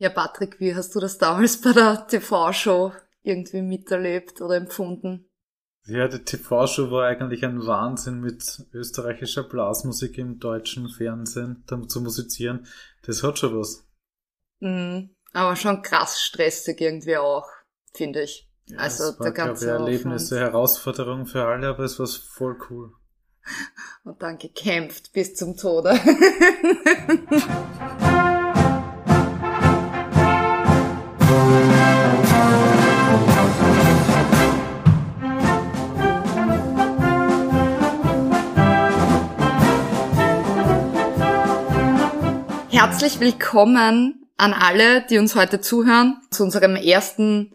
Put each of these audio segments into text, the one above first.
Ja, Patrick, wie hast du das damals bei der TV-Show irgendwie miterlebt oder empfunden? Ja, die TV-Show war eigentlich ein Wahnsinn mit österreichischer Blasmusik im deutschen Fernsehen zu musizieren. Das hat schon was. Mhm, aber schon krass stressig irgendwie auch, finde ich. Ja, also es war, der ganze ich, Erlebnisse, Aufwand. Herausforderung für alle, aber es war voll cool. Und dann gekämpft bis zum Tode. Herzlich willkommen an alle, die uns heute zuhören, zu unserem ersten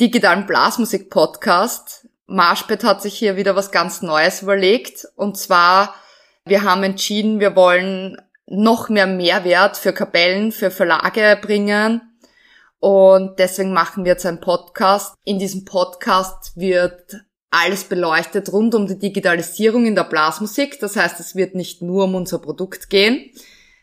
digitalen Blasmusik-Podcast. Marschbett hat sich hier wieder was ganz Neues überlegt. Und zwar, wir haben entschieden, wir wollen noch mehr Mehrwert für Kapellen, für Verlage bringen. Und deswegen machen wir jetzt einen Podcast. In diesem Podcast wird alles beleuchtet rund um die Digitalisierung in der Blasmusik. Das heißt, es wird nicht nur um unser Produkt gehen.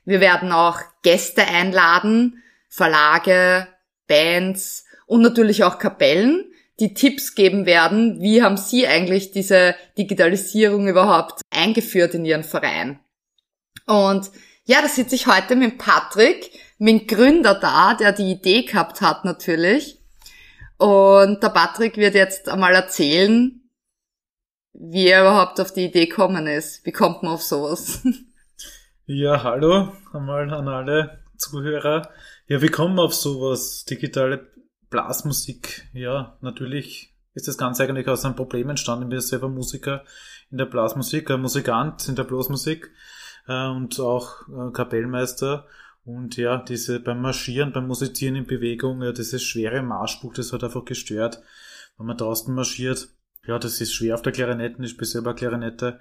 Wir werden auch Gäste einladen, Verlage, Bands und natürlich auch Kapellen, die Tipps geben werden, wie haben sie eigentlich diese Digitalisierung überhaupt eingeführt in ihren Verein. Und ja, da sitze ich heute mit Patrick, mit dem Gründer da, der die Idee gehabt hat natürlich. Und der Patrick wird jetzt einmal erzählen, wie er überhaupt auf die Idee gekommen ist. Wie kommt man auf sowas? Ja, hallo einmal an alle Zuhörer. Ja, wie kommen wir auf sowas? Digitale Blasmusik. Ja, natürlich ist das Ganze eigentlich aus einem Problem entstanden. Ich bin selber Musiker in der Blasmusik, ein Musikant in der Blasmusik äh, und auch äh, Kapellmeister. Und ja, diese beim Marschieren, beim Musizieren in Bewegung, ja, dieses schwere Marschbuch, das hat einfach gestört. Wenn man draußen marschiert, ja, das ist schwer auf der Klarinette, ich bin selber Klarinette.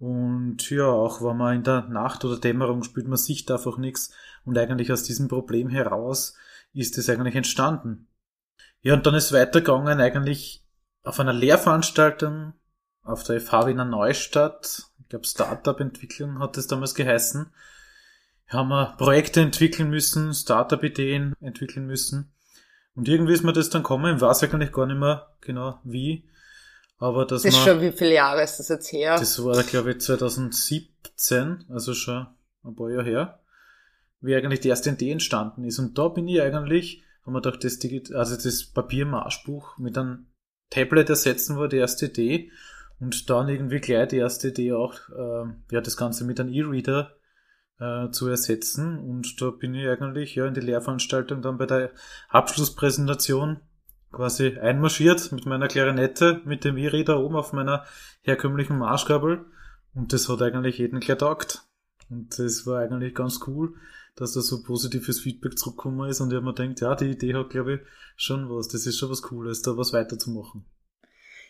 Und ja, auch wenn man in der Nacht oder Dämmerung spielt, man sieht einfach nichts. Und eigentlich aus diesem Problem heraus ist es eigentlich entstanden. Ja, und dann ist weitergegangen eigentlich auf einer Lehrveranstaltung auf der FH Wiener Neustadt. Ich glaube, Startup-Entwicklung hat es damals geheißen. Haben wir Projekte entwickeln müssen, Startup-Ideen entwickeln müssen. Und irgendwie ist mir das dann gekommen, ich weiß eigentlich gar nicht mehr genau wie. Aber dass Das ist schon, wie viele Jahre ist das jetzt her? das war, glaube ich, 2017, also schon ein paar Jahre her, wie eigentlich die erste Idee entstanden ist. Und da bin ich eigentlich, haben wir gedacht, das, Digit also das Papiermarschbuch mit einem Tablet ersetzen war die erste Idee. Und dann irgendwie gleich die erste Idee auch, äh, ja, das Ganze mit einem E-Reader äh, zu ersetzen. Und da bin ich eigentlich ja in die Lehrveranstaltung dann bei der Abschlusspräsentation quasi einmarschiert mit meiner Klarinette, mit dem E-Reader oben auf meiner herkömmlichen Marschkabel. Und das hat eigentlich jeden gleich taugt. Und das war eigentlich ganz cool, dass da so positives Feedback zurückgekommen ist. Und ich mir gedacht, ja, die Idee hat, glaube ich, schon was. Das ist schon was Cooles, da was weiterzumachen.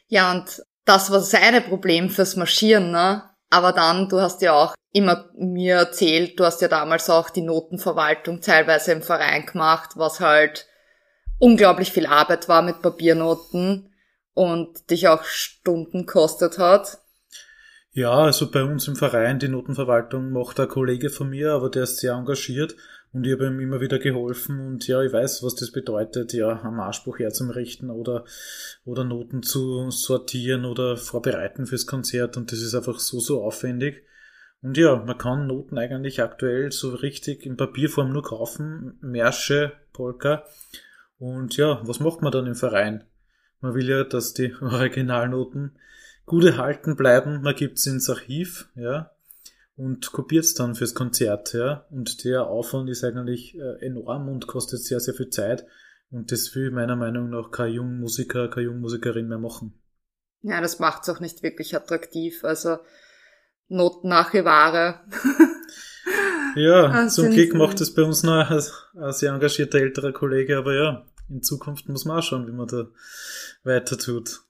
Ja, und das war seine Problem fürs Marschieren, ne? Aber dann, du hast ja auch immer mir erzählt, du hast ja damals auch die Notenverwaltung teilweise im Verein gemacht, was halt unglaublich viel Arbeit war mit Papiernoten und dich auch Stunden kostet hat. Ja, also bei uns im Verein, die Notenverwaltung macht ein Kollege von mir, aber der ist sehr engagiert und ich habe ihm immer wieder geholfen und ja, ich weiß, was das bedeutet, ja, am Anspruch herzurichten oder, oder Noten zu sortieren oder vorbereiten fürs Konzert und das ist einfach so, so aufwendig. Und ja, man kann Noten eigentlich aktuell so richtig in Papierform nur kaufen, Märsche, Polka. Und ja, was macht man dann im Verein? Man will ja, dass die Originalnoten gut erhalten bleiben. Man gibt's ins Archiv, ja, und kopiert's dann fürs Konzert, ja. Und der Aufwand ist eigentlich äh, enorm und kostet sehr, sehr viel Zeit. Und das will meiner Meinung nach kein junger Musiker, keine junge Musikerin mehr machen. Ja, das macht's auch nicht wirklich attraktiv. Also Notenarchivare. Ja, Ah, zum Glück macht das bei uns noch ein, ein sehr engagierter älterer Kollege, aber ja, in Zukunft muss man auch schauen, wie man da weiter tut.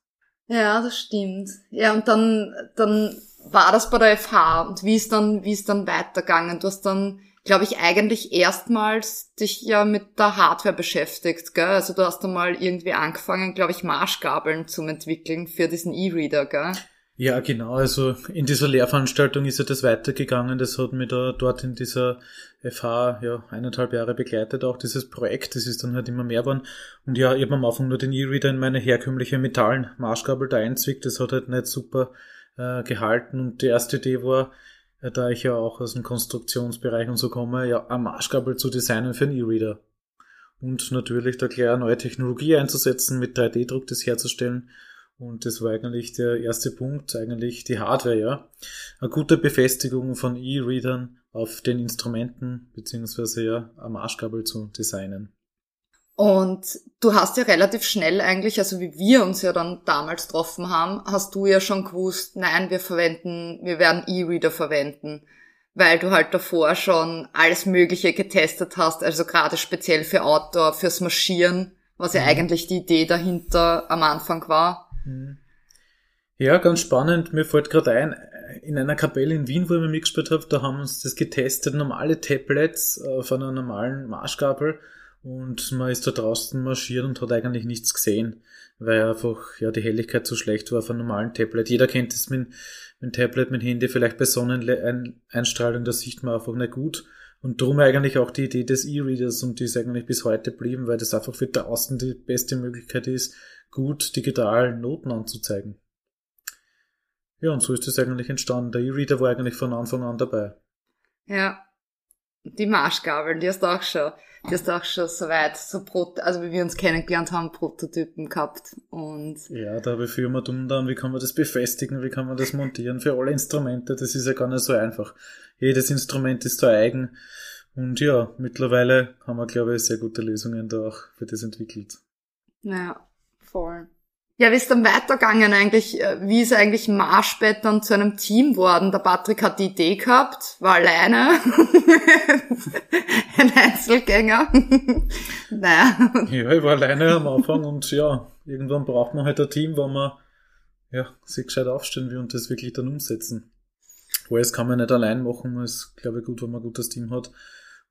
Ja, das stimmt. Ja, und dann, dann war das bei der FH und wie ist dann, wie ist dann weitergegangen? Du hast dann, glaube ich, eigentlich erstmals dich ja mit der Hardware beschäftigt, gell? Also du hast dann mal irgendwie angefangen, glaube ich, Marschgabeln zum entwickeln für diesen E-Reader, gell? Ja, genau. Also in dieser Lehrveranstaltung ist ja das weitergegangen. Das hat mich da dort in dieser FH ja eineinhalb Jahre begleitet, auch dieses Projekt. Das ist dann halt immer mehr geworden. Und ja, ich habe am Anfang nur den E-Reader in meine herkömmliche metallen Marschgabel da einzwickt. Das hat halt nicht super äh, gehalten. Und die erste Idee war, äh, da ich ja auch aus dem Konstruktionsbereich und so komme, ja, eine Marschgabel zu designen für einen E-Reader. Und natürlich da eine neue Technologie einzusetzen, mit 3D-Druck das herzustellen und das war eigentlich der erste Punkt, eigentlich die Hardware, ja. Eine gute Befestigung von E-Readern auf den Instrumenten, beziehungsweise ja am Arschkabel zu designen. Und du hast ja relativ schnell eigentlich, also wie wir uns ja dann damals getroffen haben, hast du ja schon gewusst, nein, wir verwenden, wir werden E-Reader verwenden, weil du halt davor schon alles Mögliche getestet hast, also gerade speziell für Outdoor, fürs Marschieren, was ja mhm. eigentlich die Idee dahinter am Anfang war. Mhm. Ja, ganz spannend. Mir fällt gerade ein, in einer Kapelle in Wien, wo ich mitgespielt habe, da haben uns das getestet, normale Tablets auf einer normalen Marschgabel und man ist da draußen marschiert und hat eigentlich nichts gesehen, weil einfach ja die Helligkeit zu schlecht war auf einem normalen Tablet. Jeder kennt es mit, mit Tablet, mit Handy, vielleicht bei Sonneneinstrahlung, da sieht man einfach nicht gut. Und darum eigentlich auch die Idee des E-Readers und die ist eigentlich bis heute blieben, weil das einfach für draußen die beste Möglichkeit ist, gut digital Noten anzuzeigen. Ja, und so ist das eigentlich entstanden. Der E-Reader war eigentlich von Anfang an dabei. Ja. Die Marschgabeln, die hast du auch schon, die hast du auch schon soweit, so Pro also wie wir uns kennengelernt haben, Prototypen gehabt. Und ja, da habe ich viel mal dumm dann, wie kann man das befestigen, wie kann man das montieren für alle Instrumente, das ist ja gar nicht so einfach. Jedes Instrument ist so eigen. Und ja, mittlerweile haben wir, glaube ich, sehr gute Lösungen da auch für das entwickelt. Ja. Voll. Ja, wie ist dann weitergegangen eigentlich? Äh, wie ist eigentlich Marschbett dann zu einem Team worden? Der Patrick hat die Idee gehabt, war alleine. Ein Einzelgänger. naja. Ja, ich war alleine am Anfang und ja, irgendwann braucht man halt ein Team, wo man ja, sich gescheit aufstellen will und das wirklich dann umsetzen. Alles kann man nicht allein machen, es ist, glaube ich, gut, wenn man ein gutes Team hat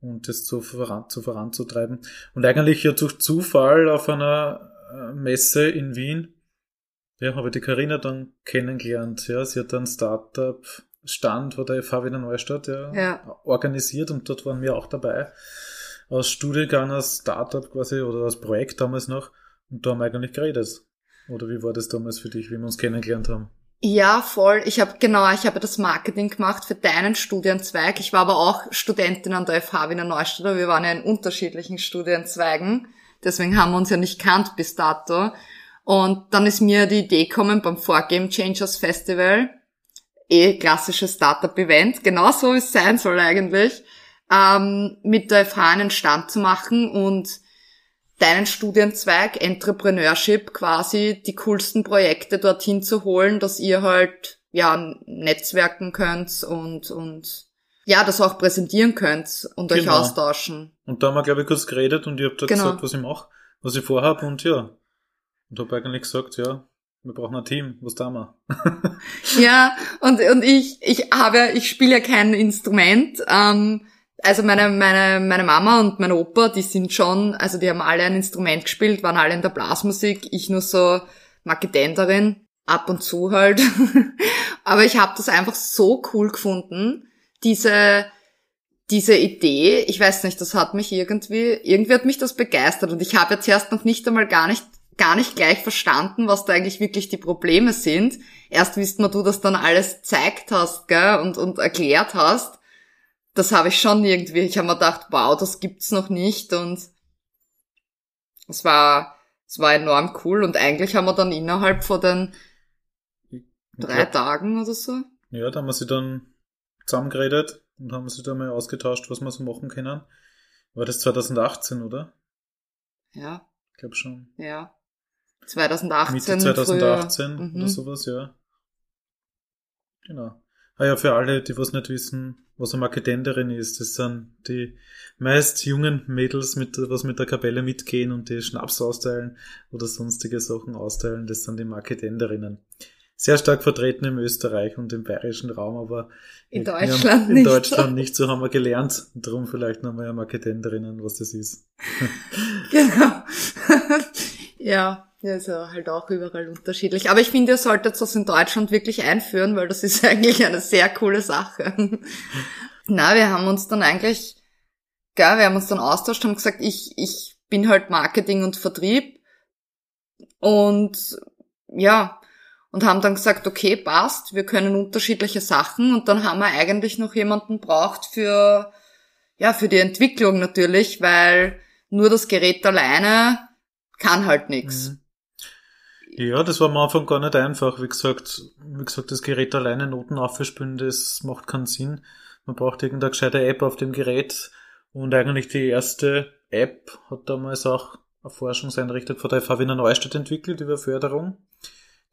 und das zu, voran, zu voranzutreiben. Und eigentlich ja durch Zufall auf einer Messe in Wien. Ja, habe ich die Karina dann kennengelernt. Ja, sie hat dann Startup Stand wo der FH Wiener Neustadt ja, ja. organisiert und dort waren wir auch dabei. Aus Studiengang, als Startup quasi oder als Projekt damals noch. Und da haben wir eigentlich geredet. Oder wie war das damals für dich, wie wir uns kennengelernt haben? Ja, voll. Ich habe genau, ich habe das Marketing gemacht für deinen Studienzweig. Ich war aber auch Studentin an der FH Wiener Neustadt. Wir waren ja in unterschiedlichen Studienzweigen. Deswegen haben wir uns ja nicht kannt bis dato. Und dann ist mir die Idee gekommen beim 4Game Changers Festival, eh klassisches Startup-Event, genau so wie es sein soll eigentlich, ähm, mit der FH einen Stand zu machen und deinen Studienzweig Entrepreneurship quasi die coolsten Projekte dorthin zu holen, dass ihr halt ja netzwerken könnt und und ja, das auch präsentieren könnt und genau. euch austauschen. Und da haben wir, glaube ich, kurz geredet und ich habe da genau. gesagt, was ich mache, was ich vorhabe und ja. Und habe eigentlich gesagt, ja, wir brauchen ein Team, was da wir? ja, und, und ich, ich habe, ich spiele ja kein Instrument. Ähm, also meine, meine, meine Mama und mein Opa, die sind schon, also die haben alle ein Instrument gespielt, waren alle in der Blasmusik, ich nur so Marketenderin, ab und zu halt. Aber ich habe das einfach so cool gefunden, diese, diese Idee, ich weiß nicht, das hat mich irgendwie, irgendwie hat mich das begeistert und ich habe jetzt erst noch nicht einmal gar nicht, gar nicht gleich verstanden, was da eigentlich wirklich die Probleme sind. Erst wisst man, du das dann alles zeigt hast, gell, und, und erklärt hast. Das habe ich schon irgendwie, ich habe mir gedacht, wow, das gibt's noch nicht und es war, es war enorm cool und eigentlich haben wir dann innerhalb von den drei Tagen oder so. Ja, da haben wir sie dann zusammengeredet und haben sich da mal ausgetauscht, was wir so machen können. War das 2018, oder? Ja. Ich glaube schon. Ja. 2018. Mitte 2018 früher. oder mhm. sowas, ja. Genau. Ah ja, für alle, die was nicht wissen, was eine Marketenderin ist, das sind die meist jungen Mädels, mit, was mit der Kapelle mitgehen und die Schnaps austeilen oder sonstige Sachen austeilen, das sind die Marketenderinnen sehr stark vertreten im Österreich und im bayerischen Raum, aber in Deutschland in nicht. In Deutschland nicht, so haben wir gelernt. Darum vielleicht nochmal ja Marketenderinnen, was das ist. genau. Ja, ja, ist ja halt auch überall unterschiedlich. Aber ich finde, ihr solltet das in Deutschland wirklich einführen, weil das ist eigentlich eine sehr coole Sache. Na, wir haben uns dann eigentlich, gell, wir haben uns dann austauscht, haben gesagt, ich, ich bin halt Marketing und Vertrieb. Und ja, und haben dann gesagt, okay, passt, wir können unterschiedliche Sachen. Und dann haben wir eigentlich noch jemanden braucht für, ja, für die Entwicklung natürlich, weil nur das Gerät alleine kann halt nichts. Mhm. Ja, das war am Anfang gar nicht einfach. Wie gesagt, wie gesagt, das Gerät alleine Noten aufzuspielen, das macht keinen Sinn. Man braucht irgendeine gescheite App auf dem Gerät. Und eigentlich die erste App hat damals auch eine Forschungseinrichtung von der FH Wiener Neustadt entwickelt über Förderung,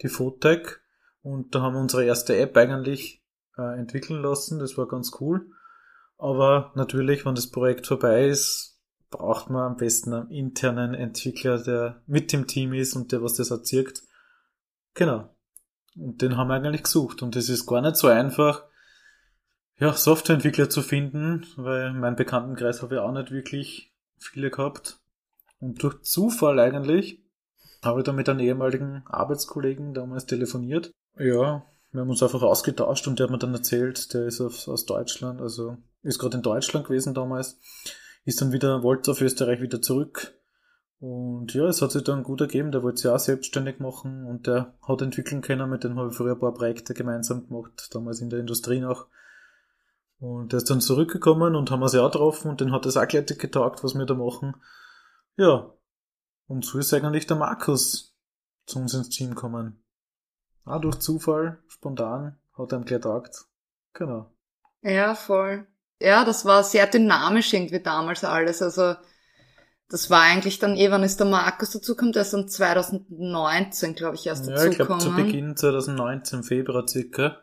die Fotec. Und da haben wir unsere erste App eigentlich äh, entwickeln lassen. Das war ganz cool. Aber natürlich, wenn das Projekt vorbei ist, braucht man am besten einen internen Entwickler, der mit dem Team ist und der was das erzirkt. Genau. Und den haben wir eigentlich gesucht. Und es ist gar nicht so einfach, ja, Softwareentwickler zu finden, weil mein Bekanntenkreis habe ich auch nicht wirklich viele gehabt. Und durch Zufall eigentlich habe ich da mit einem ehemaligen Arbeitskollegen damals telefoniert. Ja, wir haben uns einfach ausgetauscht und der hat mir dann erzählt, der ist aus Deutschland, also ist gerade in Deutschland gewesen damals ist dann wieder, wollte auf Österreich wieder zurück. Und ja, es hat sich dann gut ergeben, der wollte sich auch selbstständig machen und der hat entwickeln können, mit dem habe ich früher ein paar Projekte gemeinsam gemacht, damals in der Industrie noch. Und der ist dann zurückgekommen und haben wir sie auch getroffen und den hat das auch gleich getaugt, was wir da machen. Ja. Und so ist eigentlich der Markus zu uns ins Team gekommen. Auch durch Zufall, spontan, hat er ihm gleich getaugt. Genau. Ja, voll ja, das war sehr dynamisch irgendwie damals alles. Also das war eigentlich dann eh, wann ist der Markus dazugekommen? Der ist dann 2019, glaube ich, erst dazugekommen. Ja, ich glaube zu Beginn 2019, Februar circa.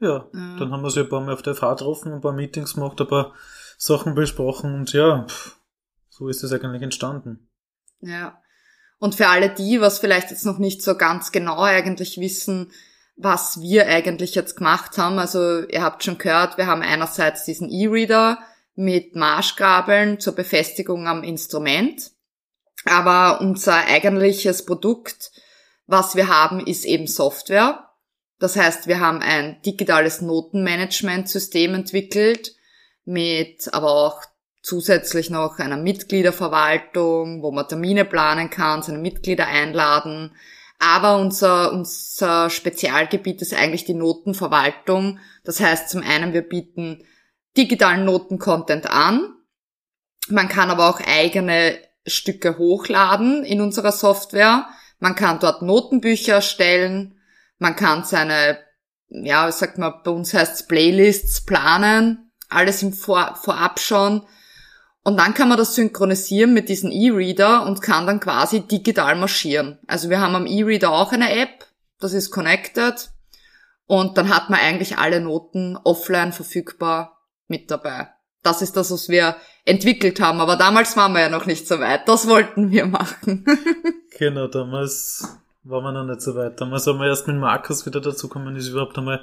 Ja, ja, dann haben wir sie ein paar Mal auf der Fahrt getroffen, ein paar Meetings gemacht, ein paar Sachen besprochen und ja, pff, so ist es eigentlich entstanden. Ja. Und für alle die, was vielleicht jetzt noch nicht so ganz genau eigentlich wissen, was wir eigentlich jetzt gemacht haben. Also ihr habt schon gehört, wir haben einerseits diesen E-Reader mit Marschgabeln zur Befestigung am Instrument. Aber unser eigentliches Produkt, was wir haben, ist eben Software. Das heißt, wir haben ein digitales Notenmanagementsystem entwickelt mit aber auch zusätzlich noch einer Mitgliederverwaltung, wo man Termine planen kann, seine Mitglieder einladen, aber unser, unser Spezialgebiet ist eigentlich die Notenverwaltung. Das heißt, zum einen, wir bieten digitalen Notencontent an. Man kann aber auch eigene Stücke hochladen in unserer Software. Man kann dort Notenbücher erstellen. Man kann seine, ja, sagt man, bei uns heißt es Playlists planen. Alles im Vor Vorab schon. Und dann kann man das synchronisieren mit diesem E-Reader und kann dann quasi digital marschieren. Also wir haben am E-Reader auch eine App, das ist connected. Und dann hat man eigentlich alle Noten offline verfügbar mit dabei. Das ist das, was wir entwickelt haben. Aber damals waren wir ja noch nicht so weit. Das wollten wir machen. genau, damals waren wir noch nicht so weit. Damals haben wir erst mit Markus wieder dazukommen, ist überhaupt einmal,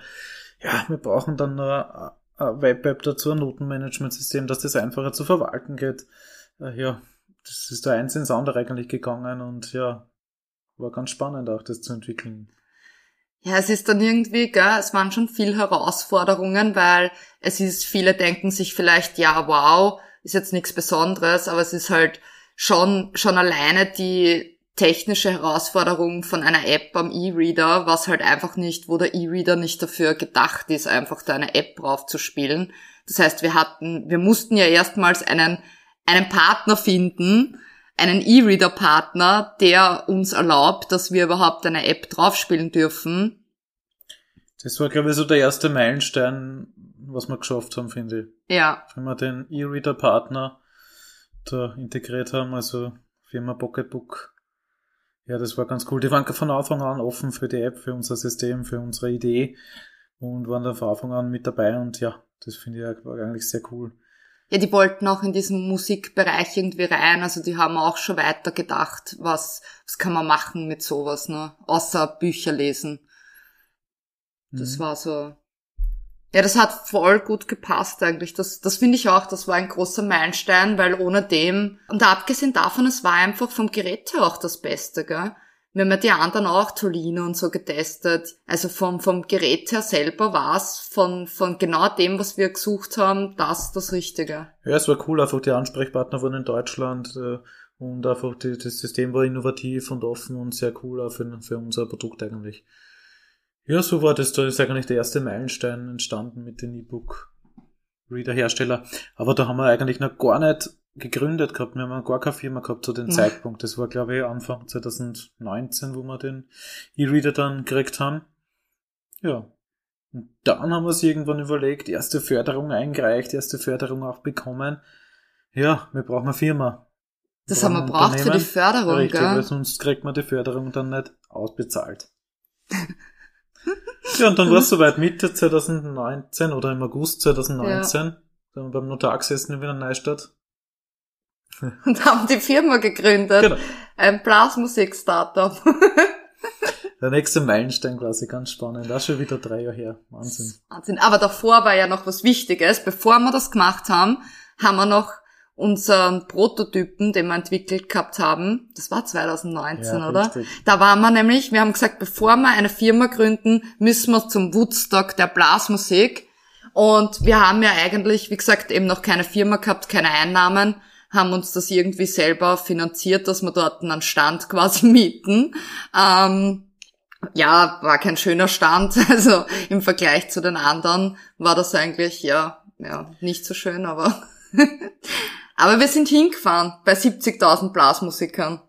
ja, wir brauchen dann noch Web-App dazu, ein Notenmanagementsystem, dass das einfacher zu verwalten geht. Äh, ja, das ist da eins ins andere eigentlich gegangen und ja, war ganz spannend auch das zu entwickeln. Ja, es ist dann irgendwie, gell, es waren schon viel Herausforderungen, weil es ist, viele denken sich vielleicht, ja, wow, ist jetzt nichts Besonderes, aber es ist halt schon, schon alleine die, technische Herausforderung von einer App am E-Reader, was halt einfach nicht, wo der E-Reader nicht dafür gedacht ist, einfach da eine App drauf zu spielen. Das heißt, wir hatten, wir mussten ja erstmals einen, einen Partner finden, einen E-Reader-Partner, der uns erlaubt, dass wir überhaupt eine App draufspielen dürfen. Das war, glaube ich, so der erste Meilenstein, was wir geschafft haben, finde ich. Ja. Wenn wir den E-Reader-Partner da integriert haben, also Firma Pocketbook ja, das war ganz cool. Die waren von Anfang an offen für die App, für unser System, für unsere Idee und waren dann von Anfang an mit dabei und ja, das finde ich eigentlich sehr cool. Ja, die wollten auch in diesen Musikbereich irgendwie rein, also die haben auch schon weiter gedacht, was, was kann man machen mit sowas, ne? Außer Bücher lesen. Das mhm. war so. Ja, das hat voll gut gepasst eigentlich. Das, das finde ich auch, das war ein großer Meilenstein, weil ohne dem, und abgesehen davon, es war einfach vom Gerät her auch das Beste, gell? Wir haben ja die anderen auch Tolino und so getestet. Also vom, vom Gerät her selber war es von, von genau dem, was wir gesucht haben, das das Richtige. Ja, es war cool, einfach die Ansprechpartner waren in Deutschland äh, und einfach die, das System war innovativ und offen und sehr cool auch für, für unser Produkt eigentlich. Ja, so war das. Da ist eigentlich der erste Meilenstein entstanden mit den E-Book-Reader-Hersteller. Aber da haben wir eigentlich noch gar nicht gegründet gehabt. Wir haben gar keine Firma gehabt zu dem ja. Zeitpunkt. Das war, glaube ich, Anfang 2019, wo wir den E-Reader dann gekriegt haben. Ja. Und dann haben wir uns irgendwann überlegt, erste Förderung eingereicht, erste Förderung auch bekommen. Ja, wir brauchen eine Firma. Das haben wir braucht für die Förderung, Richtig, gell? weil sonst kriegt man die Förderung dann nicht ausbezahlt. Ja, und dann war es soweit Mitte 2019 oder im August 2019. Ja. Da haben wir beim Notar gesessen in Wiener Neustadt. Und haben die Firma gegründet. Genau. Ein Blasmusik-Startup. Der nächste Meilenstein quasi, ganz spannend. Das schon wieder drei Jahre her. Wahnsinn. Wahnsinn. Aber davor war ja noch was Wichtiges. Bevor wir das gemacht haben, haben wir noch unseren Prototypen, den wir entwickelt gehabt haben, das war 2019, ja, oder? Richtig. Da waren wir nämlich, wir haben gesagt, bevor wir eine Firma gründen, müssen wir zum Woodstock der Blasmusik. Und wir haben ja eigentlich, wie gesagt, eben noch keine Firma gehabt, keine Einnahmen, haben uns das irgendwie selber finanziert, dass wir dort einen Stand quasi mieten. Ähm, ja, war kein schöner Stand, also im Vergleich zu den anderen war das eigentlich, ja, ja, nicht so schön, aber Aber wir sind hingefahren bei 70.000 Blasmusikern.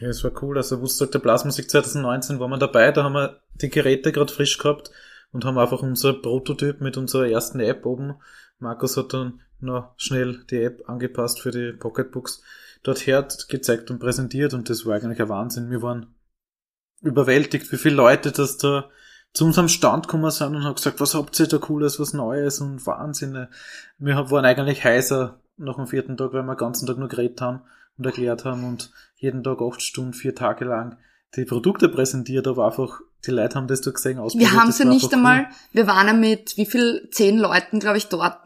Ja, es war cool. Also Woodstock der Blasmusik 2019 waren wir dabei. Da haben wir die Geräte gerade frisch gehabt und haben einfach unser Prototyp mit unserer ersten App oben. Markus hat dann noch schnell die App angepasst für die Pocketbooks dorthin gezeigt und präsentiert und das war eigentlich ein Wahnsinn. Wir waren überwältigt, wie viele Leute das da zu unserem Stand gekommen sind und haben gesagt, was habt ihr da Cooles, was Neues und Wahnsinn. Wir waren eigentlich heißer nach dem vierten Tag, weil wir den ganzen Tag nur geredet haben und erklärt haben und jeden Tag acht Stunden, vier Tage lang die Produkte präsentiert, aber einfach die Leute haben das da gesehen, ausprobiert. Wir haben sie nicht einmal, cool. wir waren ja mit wie viel, zehn Leuten, glaube ich, dort,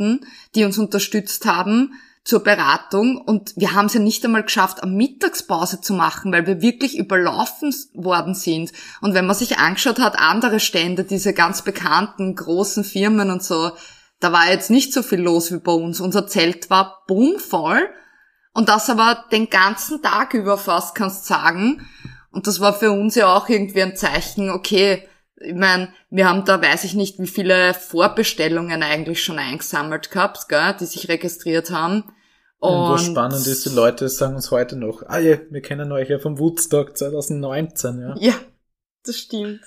die uns unterstützt haben zur Beratung und wir haben es ja nicht einmal geschafft, eine Mittagspause zu machen, weil wir wirklich überlaufen worden sind. Und wenn man sich angeschaut hat, andere Stände, diese ganz bekannten großen Firmen und so, da war jetzt nicht so viel los wie bei uns. Unser Zelt war bummvoll und das aber den ganzen Tag über fast, kannst sagen. Und das war für uns ja auch irgendwie ein Zeichen, okay, ich meine, wir haben da, weiß ich nicht, wie viele Vorbestellungen eigentlich schon eingesammelt gehabt, gell, die sich registriert haben. Und, und was spannend ist, die Leute sagen uns heute noch, ah ja, wir kennen euch ja vom Woodstock 2019, ja. Ja, das stimmt.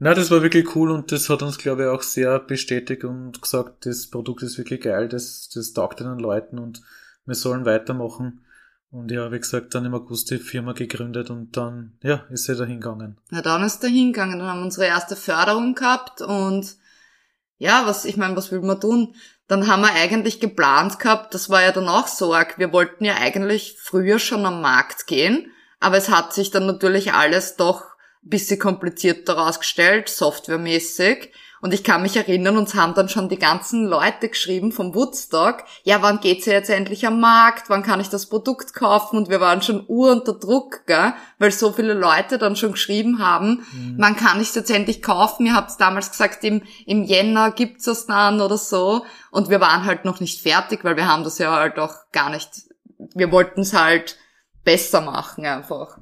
Na, das war wirklich cool und das hat uns, glaube ich, auch sehr bestätigt und gesagt, das Produkt ist wirklich geil, das, das taugt den Leuten und wir sollen weitermachen. Und ja, wie gesagt, dann im August die Firma gegründet und dann, ja, ist sie da hingegangen. Ja, dann ist er hingegangen. Dann haben wir unsere erste Förderung gehabt und ja, was, ich meine, was will man tun? Dann haben wir eigentlich geplant gehabt, das war ja dann auch so arg. Wir wollten ja eigentlich früher schon am Markt gehen, aber es hat sich dann natürlich alles doch bisschen komplizierter rausgestellt, softwaremäßig. Und ich kann mich erinnern, uns haben dann schon die ganzen Leute geschrieben vom Woodstock, ja, wann geht's ja jetzt endlich am Markt, wann kann ich das Produkt kaufen? Und wir waren schon ur unter Druck, gell? weil so viele Leute dann schon geschrieben haben, mhm. wann kann ich es jetzt endlich kaufen? Ihr habt damals gesagt, im, im Jänner gibt's das dann oder so. Und wir waren halt noch nicht fertig, weil wir haben das ja halt auch gar nicht, wir wollten es halt besser machen einfach.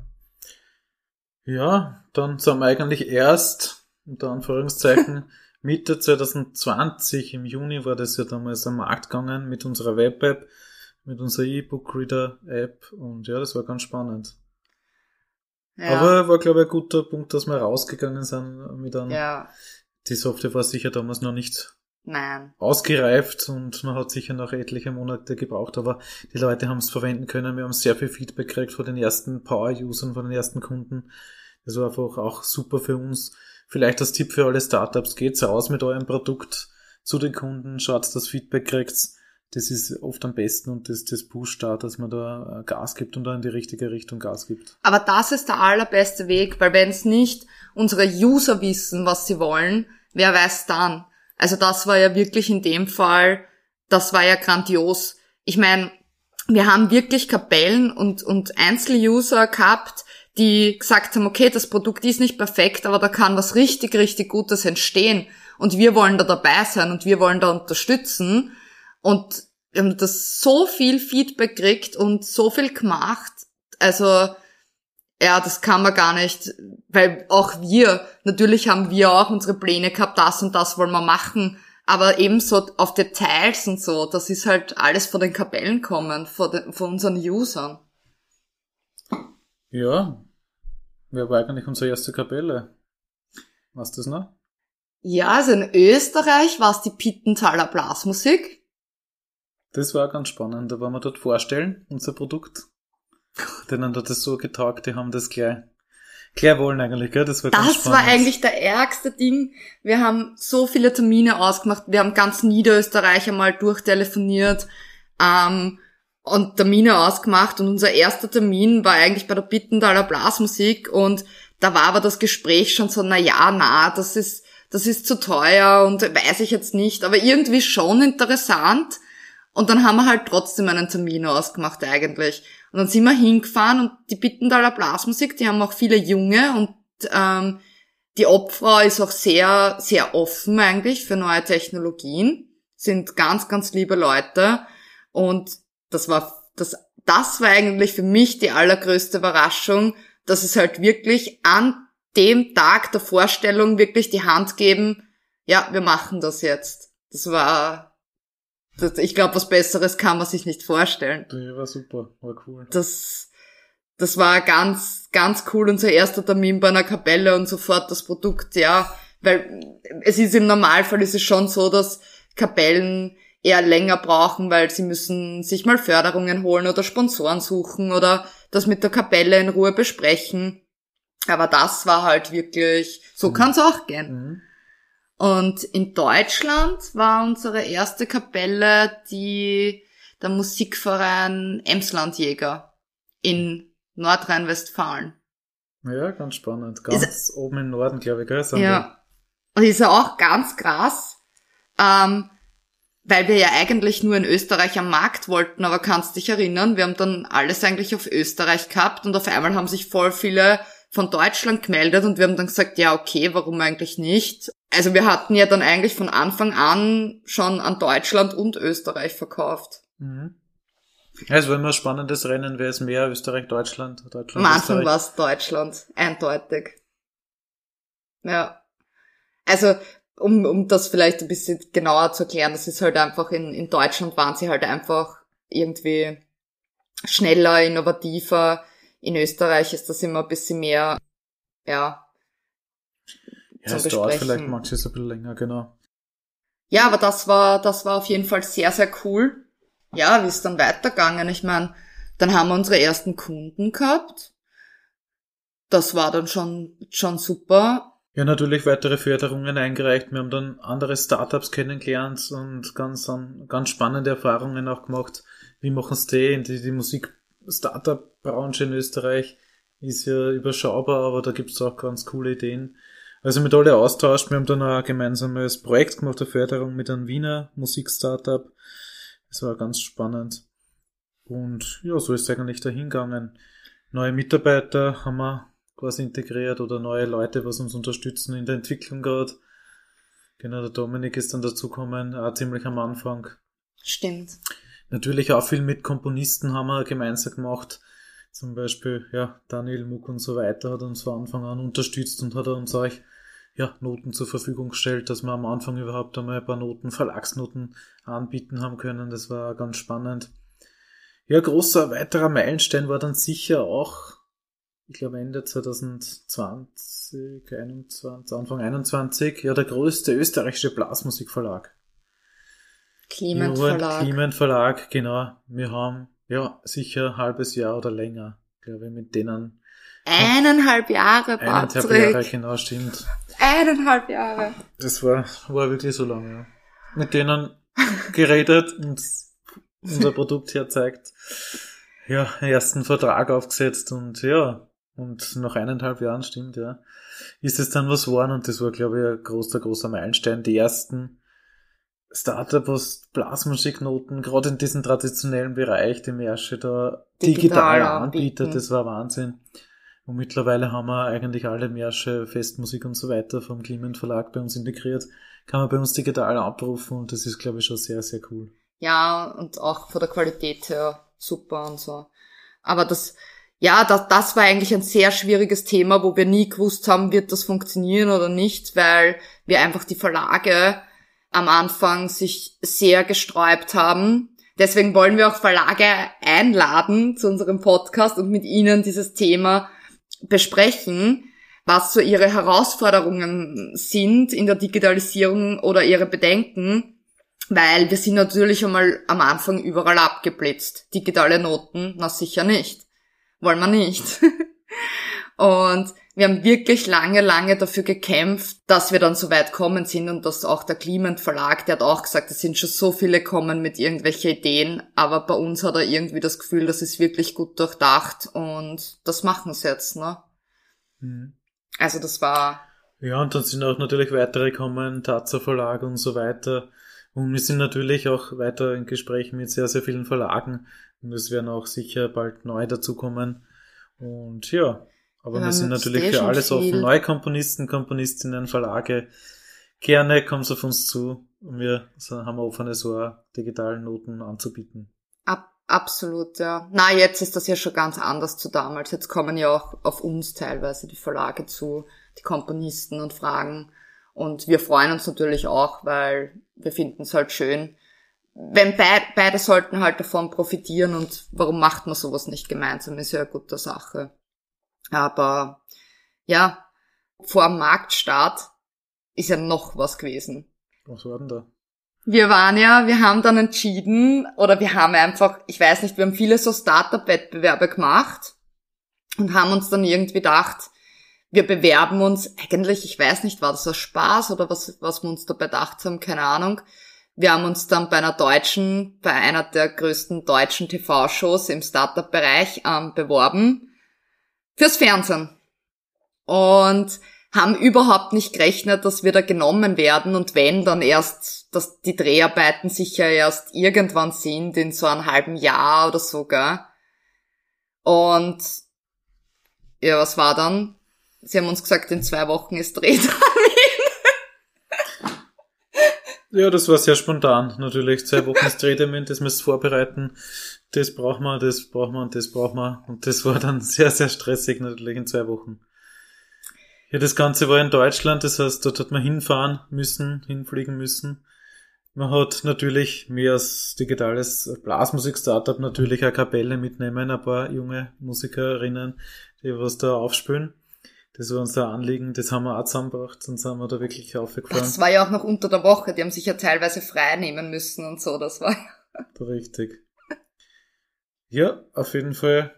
Ja, dann sind wir eigentlich erst, unter Anführungszeichen, Mitte 2020, im Juni war das ja damals am Markt gegangen mit unserer Web-App, mit unserer E-Book-Reader-App und ja, das war ganz spannend. Ja. Aber war, glaube ich, ein guter Punkt, dass wir rausgegangen sind mit einem. Ja. Die Software war sicher damals noch nicht Nein. ausgereift und man hat sicher noch etliche Monate gebraucht, aber die Leute haben es verwenden können. Wir haben sehr viel Feedback gekriegt von den ersten Power-Usern, von den ersten Kunden. Das war einfach auch super für uns. Vielleicht als Tipp für alle Startups, geht's raus mit eurem Produkt zu den Kunden, schaut, das Feedback kriegt. Das ist oft am besten und das, das pusht da, dass man da äh, Gas gibt und da in die richtige Richtung Gas gibt. Aber das ist der allerbeste Weg, weil wenn es nicht unsere User wissen, was sie wollen, wer weiß dann? Also das war ja wirklich in dem Fall, das war ja grandios. Ich meine, wir haben wirklich Kapellen und, und Einzeluser gehabt, die gesagt haben, okay, das Produkt ist nicht perfekt, aber da kann was richtig, richtig Gutes entstehen. Und wir wollen da dabei sein und wir wollen da unterstützen. Und wir haben das so viel Feedback gekriegt und so viel gemacht. Also, ja, das kann man gar nicht, weil auch wir, natürlich haben wir auch unsere Pläne gehabt, das und das wollen wir machen, aber ebenso auf Details und so, das ist halt alles von den Kapellen kommen, von, den, von unseren Usern. Ja, wer war eigentlich unsere erste Kapelle? Was das noch? Ja, also in Österreich war es die Pittenthaler Blasmusik. Das war ganz spannend. Da wollen wir dort vorstellen, unser Produkt. Denen hat das so getaugt, die haben das gleich, gleich wollen eigentlich, gell? Das war ganz Das spannend. war eigentlich der ärgste Ding. Wir haben so viele Termine ausgemacht. Wir haben ganz Niederösterreich einmal durchtelefoniert ähm, und Termine ausgemacht. Und unser erster Termin war eigentlich bei der Bittenthaler Blasmusik. Und da war aber das Gespräch schon so, na ja, na, das ist, das ist zu teuer und weiß ich jetzt nicht. Aber irgendwie schon interessant. Und dann haben wir halt trotzdem einen Termin ausgemacht eigentlich. Und dann sind wir hingefahren und die Bittenthaler Blasmusik, die haben auch viele Junge und ähm, die Obfrau ist auch sehr, sehr offen eigentlich für neue Technologien. Sind ganz, ganz liebe Leute. Und das war, das, das war eigentlich für mich die allergrößte Überraschung, dass es halt wirklich an dem Tag der Vorstellung wirklich die Hand geben, ja, wir machen das jetzt. Das war, das, ich glaube, was Besseres kann man sich nicht vorstellen. Ja, war super, war cool. Das, das war ganz, ganz cool, unser erster Termin bei einer Kapelle und sofort das Produkt, ja, weil es ist im Normalfall ist es schon so, dass Kapellen eher länger brauchen, weil sie müssen sich mal Förderungen holen oder Sponsoren suchen oder das mit der Kapelle in Ruhe besprechen. Aber das war halt wirklich, so kann's auch gehen. Mhm. Und in Deutschland war unsere erste Kapelle die der Musikverein Emslandjäger in Nordrhein-Westfalen. Ja, ganz spannend. Ganz oben im Norden, glaube ich, gell? Ja. Und ist ja auch ganz krass, ähm, weil wir ja eigentlich nur in Österreich am Markt wollten, aber kannst dich erinnern, wir haben dann alles eigentlich auf Österreich gehabt und auf einmal haben sich voll viele von Deutschland gemeldet und wir haben dann gesagt, ja, okay, warum eigentlich nicht? Also wir hatten ja dann eigentlich von Anfang an schon an Deutschland und Österreich verkauft. wir. Mhm. Es war immer ein spannendes Rennen, wer ist mehr, Österreich, Deutschland, Deutschland, Am Anfang war es Deutschland, eindeutig. Ja. Also, um, um das vielleicht ein bisschen genauer zu erklären, das ist halt einfach, in, in Deutschland waren sie halt einfach irgendwie schneller, innovativer. In Österreich ist das immer ein bisschen mehr, ja. Ja, es dauert vielleicht manches ein bisschen länger, genau. Ja, aber das war, das war auf jeden Fall sehr, sehr cool. Ja, wie ist dann weitergegangen? Ich meine, dann haben wir unsere ersten Kunden gehabt. Das war dann schon, schon super. Ja, natürlich weitere Förderungen eingereicht. Wir haben dann andere Startups kennengelernt und ganz, an- ganz spannende Erfahrungen auch gemacht. Wie machen sie die? Die, die Musik-Startup-Branche in Österreich ist ja überschaubar, aber da gibt's auch ganz coole Ideen. Also mit alle austauscht. Wir haben dann auch ein gemeinsames Projekt gemacht, der Förderung mit einem Wiener Musik-Startup. Das war ganz spannend. Und ja, so ist es eigentlich dahingegangen. Neue Mitarbeiter haben wir quasi integriert oder neue Leute, was uns unterstützen in der Entwicklung gerade. Genau, der Dominik ist dann dazugekommen, auch ziemlich am Anfang. Stimmt. Natürlich auch viel mit Komponisten haben wir gemeinsam gemacht. Zum Beispiel, ja, Daniel Muck und so weiter hat uns von Anfang an unterstützt und hat uns euch ja, Noten zur Verfügung gestellt, dass wir am Anfang überhaupt einmal ein paar Noten, Verlagsnoten anbieten haben können. Das war ganz spannend. Ja, großer weiterer Meilenstein war dann sicher auch, ich glaube Ende 2020, 21, Anfang 21, ja, der größte österreichische Blasmusikverlag. Clement Verlag. Clement Verlag, genau. Wir haben, ja, sicher ein halbes Jahr oder länger, glaube ich, mit denen. Eineinhalb Jahre, Eineinhalb Patrick. Jahre, genau, stimmt. Eineinhalb Jahre. Das war, war wirklich so lange, ja. Mit denen geredet und unser Produkt herzeigt. Ja, ersten Vertrag aufgesetzt und ja, und nach eineinhalb Jahren, stimmt, ja, ist es dann was geworden und das war, glaube ich, ein großer, großer Meilenstein. Die ersten Startup, was Blasmusiknoten, gerade in diesem traditionellen Bereich, die Märsche da Digital digital anbieten. anbietet, das war Wahnsinn. Und mittlerweile haben wir eigentlich alle Märsche, Festmusik und so weiter vom Clement Verlag bei uns integriert. Kann man bei uns digital abrufen und das ist, glaube ich, schon sehr, sehr cool. Ja, und auch von der Qualität her super und so. Aber das, ja, das, das war eigentlich ein sehr schwieriges Thema, wo wir nie gewusst haben, wird das funktionieren oder nicht, weil wir einfach die Verlage am Anfang sich sehr gesträubt haben. Deswegen wollen wir auch Verlage einladen zu unserem Podcast und mit ihnen dieses Thema besprechen, was so ihre Herausforderungen sind in der Digitalisierung oder ihre Bedenken, weil wir sind natürlich einmal am Anfang überall abgeblitzt. Digitale Noten, na sicher nicht. Wollen wir nicht. und wir haben wirklich lange, lange dafür gekämpft, dass wir dann so weit kommen sind und dass auch der Clement Verlag, der hat auch gesagt, es sind schon so viele kommen mit irgendwelchen Ideen, aber bei uns hat er irgendwie das Gefühl, das ist wirklich gut durchdacht und das machen sie jetzt, ne? Mhm. Also das war, Ja, und dann sind auch natürlich weitere gekommen, Tazza Verlag und so weiter. Und wir sind natürlich auch weiter in Gesprächen mit sehr, sehr vielen Verlagen. Und es werden auch sicher bald neu dazukommen. Und ja, aber Wir wir sind natürlich eh für alles viel. offen. Neue Komponisten, Komponistinnen, Verlage. Gerne kommt auf uns zu. Und wir haben offenes Ohr, digitalen Noten anzubieten. ab, absolut, ja. Na, jetzt ist das ja schon ganz anders zu damals. Jetzt kommen ja auch auf uns teilweise die Verlage zu, die Komponisten und fragen. Und wir freuen uns natürlich auch, weil wir finden es halt schön. Wenn beid, beide sollten halt davon profitieren und warum macht man sowas nicht gemeinsam, ist ja eine gute Sache. Aber ja, vor dem Marktstart ist ja noch was gewesen. Was war denn da? Wir waren ja, wir haben dann entschieden, oder wir haben einfach, ich weiß nicht, wir haben viele so Startup-Wettbewerbe gemacht und haben uns dann irgendwie gedacht, wir bewerben uns, eigentlich, ich weiß nicht, war das aus Spaß oder was, was wir uns dabei gedacht haben, keine Ahnung. Wir haben uns dann bei einer deutschen, bei einer der größten deutschen TV-Shows im Startup-Bereich ähm, beworben fürs Fernsehen. Und haben überhaupt nicht gerechnet, dass wir da genommen werden und wenn, dann erst, dass die Dreharbeiten sicher erst irgendwann sind, in so einem halben Jahr oder so, gell? Und ja, was war dann? Sie haben uns gesagt, in zwei Wochen ist Drehtermin. Ja, das war sehr spontan. Natürlich zwei Wochen ist Drehtermin, das ihr vorbereiten. Das braucht man, das braucht man, das braucht man. Und das war dann sehr, sehr stressig natürlich in zwei Wochen. Ja, das Ganze war in Deutschland, das heißt, dort hat man hinfahren müssen, hinfliegen müssen. Man hat natürlich mehr als digitales Blasmusik-Startup natürlich eine Kapelle mitnehmen, ein paar junge Musikerinnen, die was da aufspülen. Das war unser Anliegen, das haben wir auch zusammengebracht, sonst sind wir da wirklich aufgefahren. Das war ja auch noch unter der Woche, die haben sich ja teilweise frei nehmen müssen und so, das war Richtig. Ja, auf jeden Fall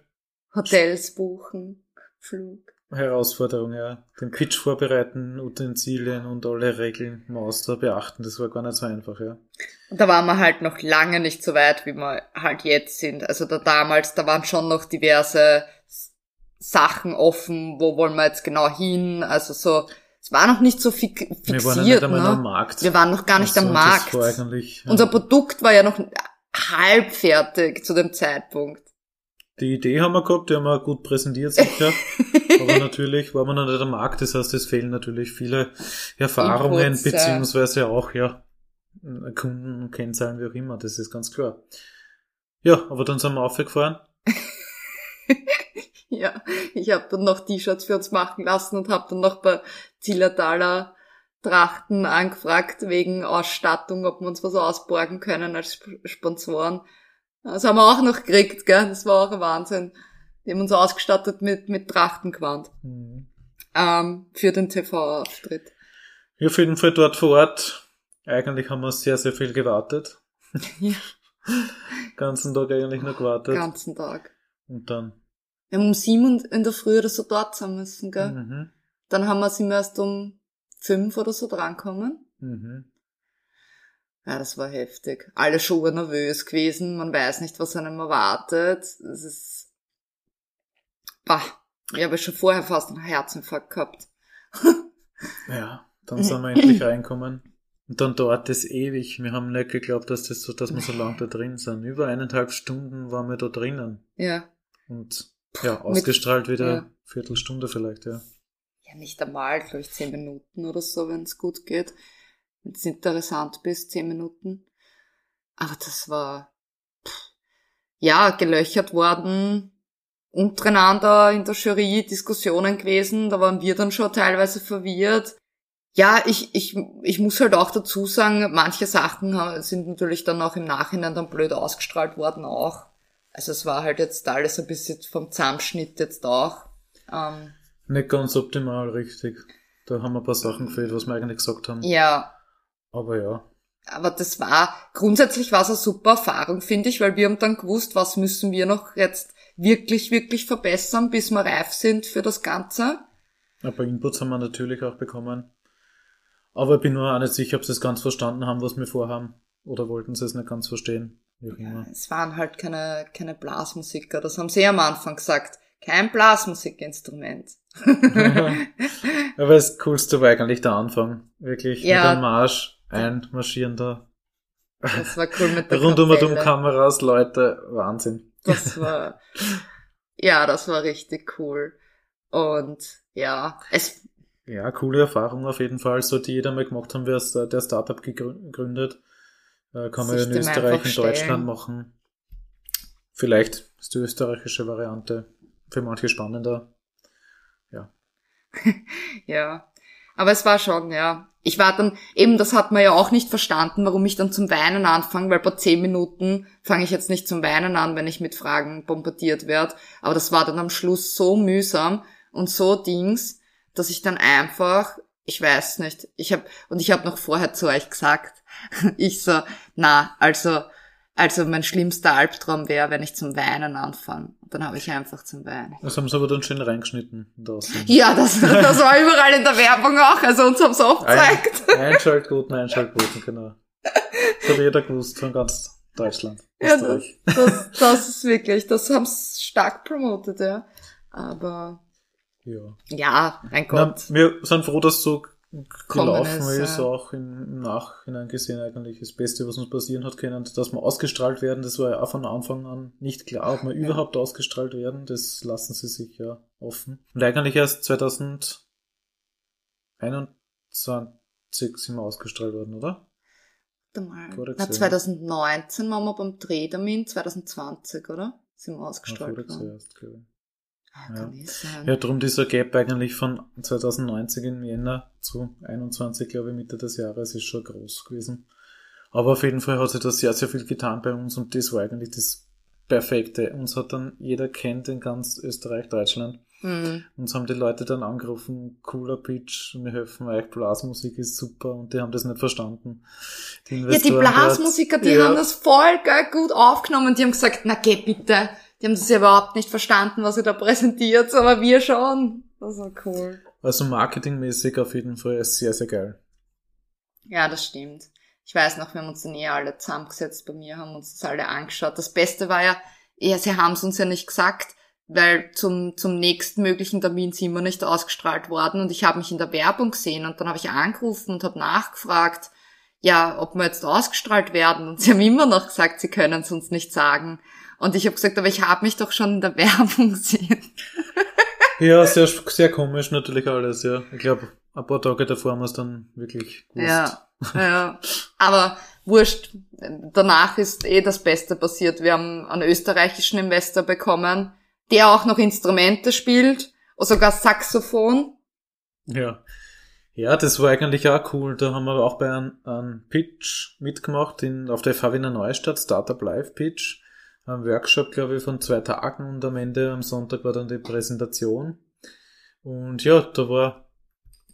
Hotels buchen, Flug. Herausforderung, ja. Den Pitch vorbereiten, Utensilien und alle Regeln Maus da beachten. Das war gar nicht so einfach, ja. Und da waren wir halt noch lange nicht so weit, wie wir halt jetzt sind. Also da damals, da waren schon noch diverse Sachen offen, wo wollen wir jetzt genau hin, also so, es war noch nicht so fi fixiert, Wir waren ja nicht einmal ne? am Markt. Wir waren noch gar nicht Also, am Markt. Eigentlich, ja. Unser Produkt war ja noch halb fertig zu dem Zeitpunkt. Die Idee haben wir gehabt, die haben wir gut präsentiert sicher. Aber natürlich war man noch nicht am Markt, das heißt, es fehlen natürlich viele Erfahrungen, Inputs, ja. beziehungsweise auch, ja, Kunden, Kennzahlen, wie auch immer, das ist ganz klar. Ja, aber dann sind wir aufgefahren. Ja, ich habe dann noch T-Shirts für uns machen lassen und habe dann noch bei Zillertaler Trachten angefragt wegen Ausstattung, ob wir uns was ausborgen können als Sp- Sponsoren. Das haben wir auch noch gekriegt, gell? Das war auch ein Wahnsinn. Die haben uns ausgestattet mit, mit Trachtengewand Mhm. ähm, für den TV-Auftritt. Ja, auf jeden Fall dort vor Ort. Eigentlich haben wir sehr, sehr viel gewartet. Ja. Ganzen Tag eigentlich nur gewartet. ganzen Tag. Und dann. Wir haben um sieben in der Früh oder so dort sein müssen, gell? Mhm. Dann haben wir sind wir erst um fünf oder so drankommen. Mhm. Ja, das war heftig. Alle schon nervös gewesen. Man weiß nicht, was einem erwartet. Es ist, bah, ich habe schon vorher fast einen Herzinfarkt gehabt. Ja, dann sind wir endlich reinkommen. Und dann dauert das ewig. Wir haben nicht geglaubt, dass das so, dass wir so lange da drin sind. Über eineinhalb Stunden waren wir da drinnen. Ja. Und ja, ausgestrahlt wieder ja. Viertelstunde vielleicht, ja. Ja, nicht einmal, glaube ich, zehn Minuten oder so, wenn es gut geht. Wenn es interessant bis zehn Minuten. Aber das war, pff, ja, gelöchert worden, untereinander in der Jury Diskussionen gewesen, da waren wir dann schon teilweise verwirrt. Ja, ich, ich, ich muss halt auch dazu sagen, manche Sachen sind natürlich dann auch im Nachhinein dann blöd ausgestrahlt worden auch. Also es war halt jetzt alles ein bisschen vom Zusammenschnitt jetzt auch. Ähm, Nicht ganz optimal, richtig. Da haben wir ein paar Sachen gefehlt, was wir eigentlich gesagt haben. ja, Aber ja. aber das war, grundsätzlich war es eine super Erfahrung, finde ich, weil wir haben dann gewusst, was müssen wir noch jetzt wirklich, wirklich verbessern, bis wir reif sind für das Ganze. Ein paar Inputs haben wir natürlich auch bekommen. Aber ich bin nur auch nicht sicher, ob sie es ganz verstanden haben, was wir vorhaben. Oder wollten sie es nicht ganz verstehen. Immer. Es waren halt keine, keine Blasmusiker, das haben sie am Anfang gesagt. Kein Blasmusikinstrument. Aber das Coolste war eigentlich der Anfang. Wirklich Ja. mit dem Marsch einmarschieren da. Das war cool mit der Rund um und um. Kameras, Leute, Wahnsinn. Das war, ja, das war richtig cool. Und ja, es, Ja, coole Erfahrung auf jeden Fall. Sollte jeder mal gemacht haben, wer der Startup gegrü- gegründet. Äh, kann man in Österreich, in stellen. Deutschland machen. Vielleicht ist die österreichische Variante für manche spannender. ja. Aber es war schon, ja. Ich war dann, eben, das hat man ja auch nicht verstanden, warum ich dann zum Weinen anfange, weil bei zehn Minuten fange ich jetzt nicht zum Weinen an, wenn ich mit Fragen bombardiert werde. Aber das war dann am Schluss so mühsam und so Dings, dass ich dann einfach, ich weiß nicht, ich habe und ich habe noch vorher zu euch gesagt, ich so, na, also, also mein schlimmster Albtraum wäre, wenn ich zum Weinen anfange. Dann habe ich einfach zum Weinen. Das haben sie aber dann schön reingeschnitten. Aussendung. Ja, das, das war überall in der Werbung auch, also uns haben's auch gezeigt. Ein, Einschaltquoten, Einschaltquoten, genau. Das hat jeder gewusst von ganz Deutschland. Ja, das, Österreich. das, das ist wirklich, das haben's stark promotet, ja. Aber Ja. ja, mein Na, Gott. wir sind froh, dass so gelaufen ist, ist, ja. auch im, Nachhinein gesehen eigentlich das Beste, was uns passieren hat können, dass wir ausgestrahlt werden, das war ja auch von Anfang an nicht klar, ob wir Ja. überhaupt ausgestrahlt werden, das lassen sie sich ja offen. Und eigentlich erst 2021 sind wir ausgestrahlt worden, oder? Warte mal. Na, Jahr. 2019 waren wir beim Drehtermin, 2020, oder? Sind wir ausgestrahlt worden. Jahr erst, glaube ich. Ah, sein. Ja, drum dieser Gap eigentlich von 2090 im Jänner zu 21, glaube ich, Mitte des Jahres ist schon groß gewesen. Aber auf jeden Fall hat sich da sehr, sehr viel getan bei uns und das war eigentlich das Perfekte. Uns hat dann jeder kennt in ganz Österreich, Deutschland. Hm. Uns haben die Leute dann angerufen, cooler Pitch, wir helfen euch, Blasmusik ist super und die haben das nicht verstanden. Ja, die Investoren dort- Blasmusiker, die Ja. haben das voll geil gut aufgenommen. Die haben gesagt, na geh bitte. Die haben das ja überhaupt nicht verstanden, was ihr da präsentiert, aber wir schon. Das war cool. Also marketingmäßig auf jeden Fall sehr, sehr geil. Ja, das stimmt. Ich weiß noch, wir haben uns dann eh alle zusammengesetzt bei mir, haben uns das alle angeschaut. Das Beste war ja, ja, sie haben es uns ja nicht gesagt, weil zum, zum nächstmöglichen Termin sind wir nicht ausgestrahlt worden und ich habe mich in der Werbung gesehen und dann habe ich angerufen und habe nachgefragt, ja, ob wir jetzt ausgestrahlt werden und sie haben immer noch gesagt, sie können es uns nicht sagen. Und ich habe gesagt, aber ich habe mich doch schon in der Werbung gesehen. Ja, sehr, sehr komisch natürlich alles, ja. Ich glaube, ein paar Tage davor haben wir es dann wirklich gewusst. Ja, ja. Aber wurscht. Danach ist eh das Beste passiert. Wir haben einen österreichischen Investor bekommen, der auch noch Instrumente spielt, und sogar Saxophon. Ja. Ja, das war eigentlich auch cool. Da haben wir auch bei einem, einem Pitch mitgemacht in, auf der FH Wiener Neustadt, Startup Live Pitch. Ein Workshop, glaube ich, von zwei Tagen und am Ende am Sonntag war dann die Präsentation. Und ja, da war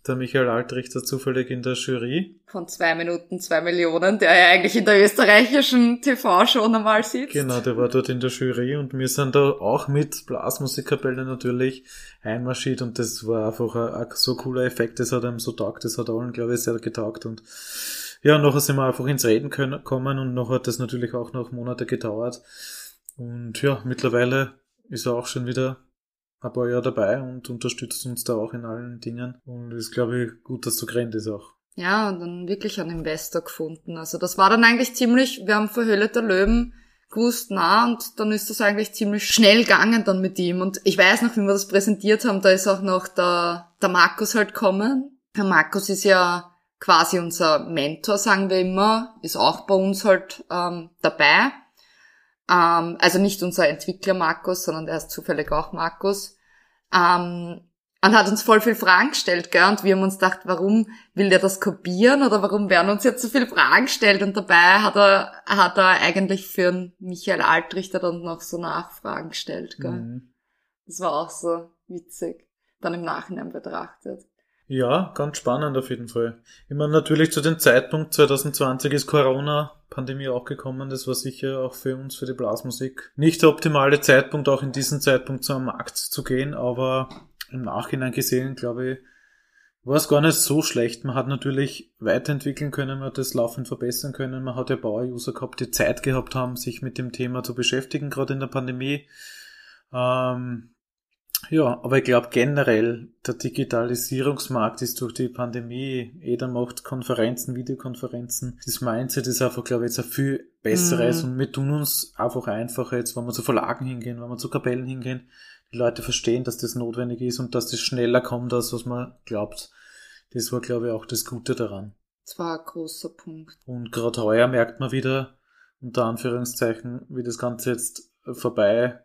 der Michael Altrichter zufällig in der Jury. Von zwei Minuten, zwei Millionen, der ja eigentlich in der österreichischen TV-Show normal sitzt. Genau, der war dort in der Jury und wir sind da auch mit Blasmusikkapelle natürlich einmarschiert und das war einfach ein, ein so cooler Effekt, das hat einem so taugt, das hat allen, glaube ich, sehr getaugt und ja, nachher sind wir einfach ins Reden können, kommen und nachher hat das natürlich auch noch Monate gedauert und ja, mittlerweile ist er auch schon wieder ein paar Jahre dabei und unterstützt uns da auch in allen Dingen und ist, glaube ich, gut, dass so gerannt ist auch. ja, und dann wirklich einen Investor gefunden. Also das war dann eigentlich ziemlich, wir haben für der Löwen gewusst, na, und dann ist das eigentlich ziemlich schnell gegangen dann mit ihm. Und ich weiß noch, wie wir das präsentiert haben, da ist auch noch der, der Markus halt kommen. Der Markus ist ja quasi unser Mentor, sagen wir immer, ist auch bei uns halt ähm, dabei. Ähm, also nicht unser Entwickler Markus, sondern der ist zufällig auch Markus. Ähm, und hat uns voll viel Fragen gestellt, gell? Und wir haben uns gedacht, warum will der das kopieren oder warum werden uns jetzt so viele Fragen gestellt? Und dabei hat er, hat er eigentlich für Michael Altrichter dann noch so Nachfragen gestellt, gell? Mhm. Das war auch so witzig, dann im Nachhinein betrachtet. Ja, ganz spannend auf jeden Fall. Ich meine, natürlich zu dem Zeitpunkt 2020 ist Corona-Pandemie auch gekommen. Das war sicher auch für uns, für die Blasmusik, nicht der optimale Zeitpunkt, auch in diesem Zeitpunkt zu einem Markt zu gehen, aber im Nachhinein gesehen, glaube ich, war es gar nicht so schlecht. Man hat natürlich weiterentwickeln können, man hat das laufend verbessern können. Man hat ja Bauer-User gehabt, die Zeit gehabt haben, sich mit dem Thema zu beschäftigen, gerade in der Pandemie. Ähm, ja, aber ich glaube generell, der Digitalisierungsmarkt ist durch die Pandemie, jeder macht Konferenzen, Videokonferenzen. Das Mindset ist einfach, glaube ich, jetzt ein viel besseres mhm. und wir tun uns einfach einfacher jetzt, wenn wir zu Verlagen hingehen, wenn wir zu Kapellen hingehen, die Leute verstehen, dass das notwendig ist und dass das schneller kommt, als was man glaubt. Das war, glaube ich, auch das Gute daran. Das war ein großer Punkt. Und gerade heuer merkt man wieder, unter Anführungszeichen, wie das Ganze jetzt vorbei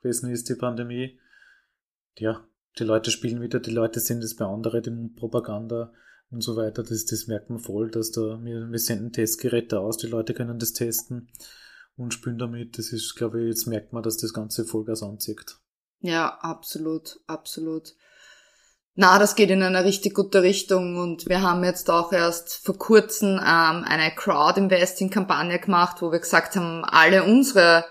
gewesen ist, die Pandemie. Ja, die Leute spielen wieder, die Leute sehen das bei anderen, die Propaganda und so weiter. Das, das merkt man voll, dass da, wir, wir senden Testgeräte aus, die Leute können das testen und spielen damit. Das ist, glaube ich, jetzt merkt man, dass das Ganze Vollgas anzieht. Ja, absolut, absolut. Na, das geht in eine richtig gute Richtung und wir haben jetzt auch erst vor kurzem ähm, eine Crowd-Investing-Kampagne gemacht, wo wir gesagt haben, alle unsere,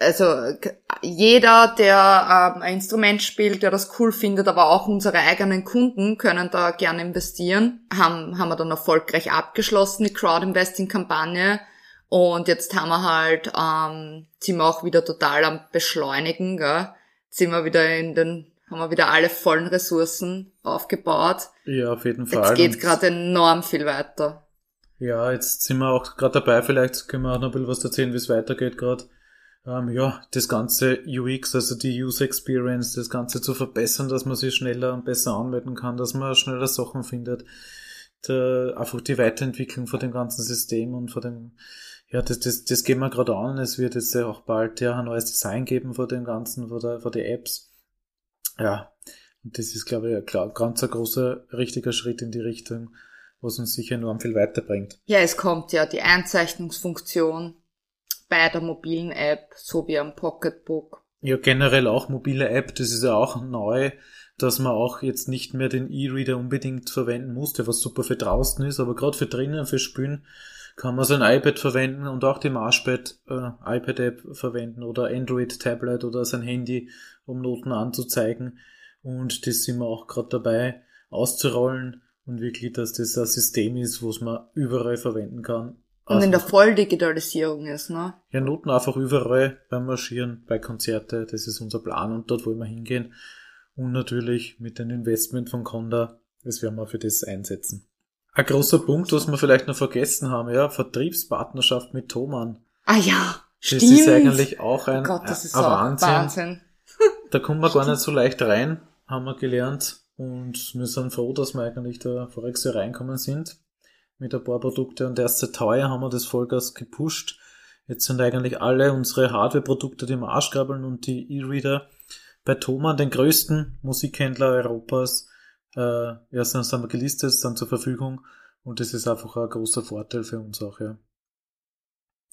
also jeder, der ähm, ein Instrument spielt, der das cool findet, aber auch unsere eigenen Kunden können da gerne investieren, haben, haben wir dann erfolgreich abgeschlossen, die Crowd-Investing-Kampagne. Und jetzt haben wir halt, ähm, sind wir auch wieder total am Beschleunigen, gell? sind wir wieder in den, haben wir wieder alle vollen Ressourcen aufgebaut. Ja, auf jeden Fall. Jetzt geht gerade enorm viel weiter. Ja, jetzt sind wir auch gerade dabei, vielleicht können wir auch noch ein bisschen was erzählen, wie es weitergeht gerade. Ähm, ja, das ganze UX, also die User Experience, das Ganze zu verbessern, dass man sich schneller und besser anmelden kann, dass man schneller Sachen findet. Der, einfach die Weiterentwicklung von dem ganzen System und von dem, ja, das, das, das gehen wir gerade an. Es wird jetzt ja auch bald ja ein neues Design geben vor dem Ganzen, vor der, vor der Apps. Ja, und das ist, glaube ich, ein ganz ein großer, richtiger Schritt in die Richtung, was uns sicher enorm viel weiterbringt. Ja, es kommt ja die Einzeichnungsfunktion bei der mobilen App, so wie am Pocketbook. Ja, generell auch mobile App, das ist ja auch neu, dass man auch jetzt nicht mehr den E-Reader unbedingt verwenden musste, was super für draußen ist, aber gerade für drinnen, für Spülen, kann man sein iPad verwenden und auch die Marshpad äh, iPad App verwenden oder Android Tablet oder sein Handy, um Noten anzuzeigen. Und das sind wir auch gerade dabei auszurollen und wirklich, dass das ein System ist, was man überall verwenden kann. Und also, in der Volldigitalisierung ist, ne? Ja, Noten einfach überall beim Marschieren, bei Konzerte, das ist unser Plan und dort wollen wir hingehen. Und natürlich mit dem Investment von Conda, das werden wir für das einsetzen. Ein großer Punkt, was wir vielleicht noch vergessen haben, ja, Vertriebspartnerschaft mit Thomann. Ah ja, stimmt. Das ist eigentlich auch ein, oh Gott, das ist ein Wahnsinn. Wahnsinn. Da kommen wir gar nicht so leicht rein, haben wir gelernt. Und wir sind froh, dass wir eigentlich da voriges Jahr reinkommen sind mit ein paar Produkte und erst seit teuer haben wir das Vollgas gepusht. Jetzt sind eigentlich alle unsere Hardware-Produkte, die Marschgabeln und die E-Reader bei Thomann, den größten Musikhändler Europas, äh, ja, sind, sind wir gelistet, sind zur Verfügung und das ist einfach ein großer Vorteil für uns auch, ja.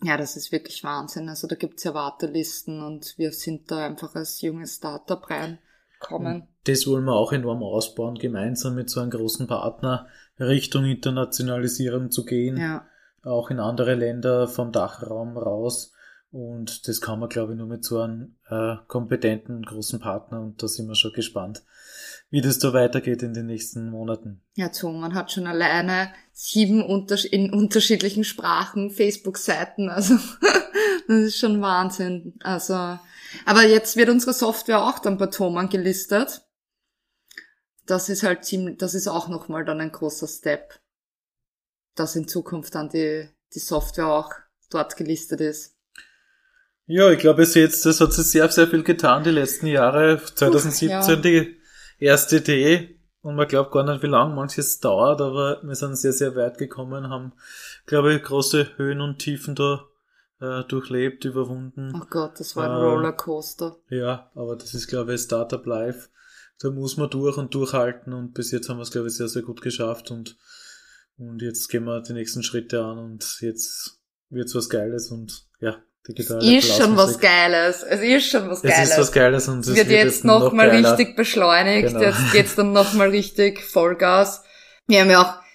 Ja, das ist wirklich Wahnsinn. Also da gibt's ja Wartelisten und wir sind da einfach als junges Startup reinkommen. Das wollen wir auch enorm ausbauen, gemeinsam mit so einem großen Partner Richtung Internationalisierung zu gehen. Ja. Auch in andere Länder vom Dachraum raus. Und das kann man, glaube ich, nur mit so einem äh, kompetenten großen Partner und da sind wir schon gespannt wie das da weitergeht in den nächsten Monaten. Ja, man hat schon alleine sieben Unters in unterschiedlichen Sprachen Facebook-Seiten, also das ist schon Wahnsinn. Also, aber jetzt wird unsere Software auch dann bei Thomann gelistet. Das ist halt ziemlich, das ist auch nochmal dann ein großer Step. dass in Zukunft dann die, die Software auch dort gelistet ist. Ja, ich glaube, es jetzt, das hat sich sehr, sehr viel getan die letzten Jahre. 2017 ja. die erste Idee und man glaubt gar nicht, wie lange manches dauert, aber wir sind sehr, sehr weit gekommen, haben, glaube ich, große Höhen und Tiefen da äh, durchlebt, überwunden. Oh Gott, das war ein äh, Rollercoaster. Ja, aber das ist, glaube ich, Startup Life. Da muss man durch und durchhalten und bis jetzt haben wir es, glaube ich, sehr, sehr gut geschafft und, und jetzt gehen wir die nächsten Schritte an und jetzt wird's was Geiles und ja, digitale Es ist schon was Geiles. Es ist schon was Geiles. Es ist was Geiles und es wird, wird jetzt nochmal noch richtig beschleunigt. Genau. Jetzt geht's dann nochmal richtig Vollgas. Wir haben ja auch